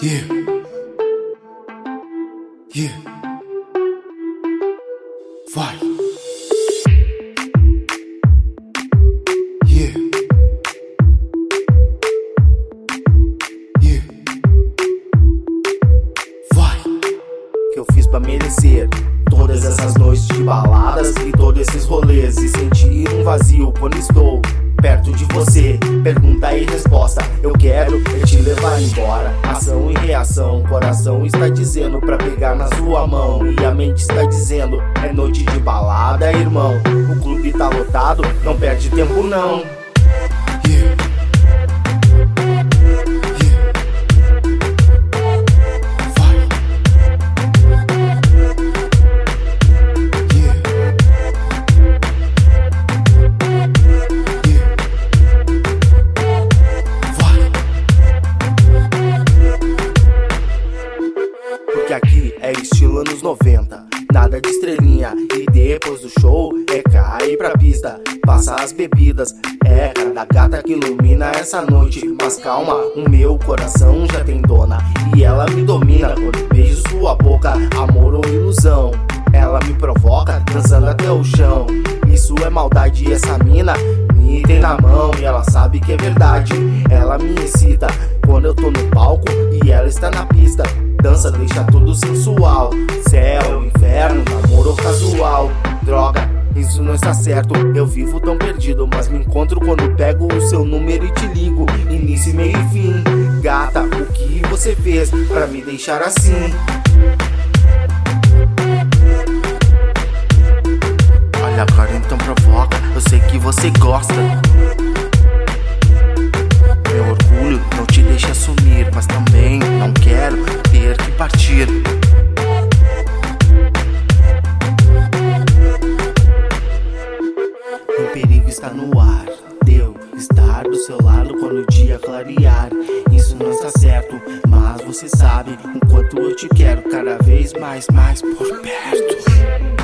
Yeah. Yeah. Vai. Yeah. Yeah. Vai. que eu fiz pra merecer todas essas noites de baladas e todos esses rolês e sentir um vazio quando estou perto de você. Pergunta e resposta, eu quero te levar embora. Ação reação, coração está dizendo pra pegar na sua mão e a mente está dizendo é noite de balada, irmão. O clube tá lotado, não perde tempo não. Anos 90. Nada de estrelinha. E depois do show é cair pra pista. Passar as bebidas. É cada gata que ilumina essa noite. Mas calma, o meu coração já tem dona. E ela me domina quando beijo sua boca. Amor ou ilusão. Ela me provoca, dançando até o chão. Isso é maldade e essa mina me tem na mão e ela sabe que é verdade. Ela me excita quando eu tô no palco e ela está na pista. Dança, deixa tudo sensual. Céu, inferno, namoro casual. Droga, isso não está certo. Eu vivo tão perdido, mas me encontro quando pego o seu número e te ligo. Início, meio e fim. Gata, o que você fez pra me deixar assim? Olha agora então provoca, eu sei que você gosta. Perigo está no ar. Deu estar do seu lado quando o dia clarear. Isso não está certo, mas você sabe o quanto eu te quero cada vez mais, mais por perto.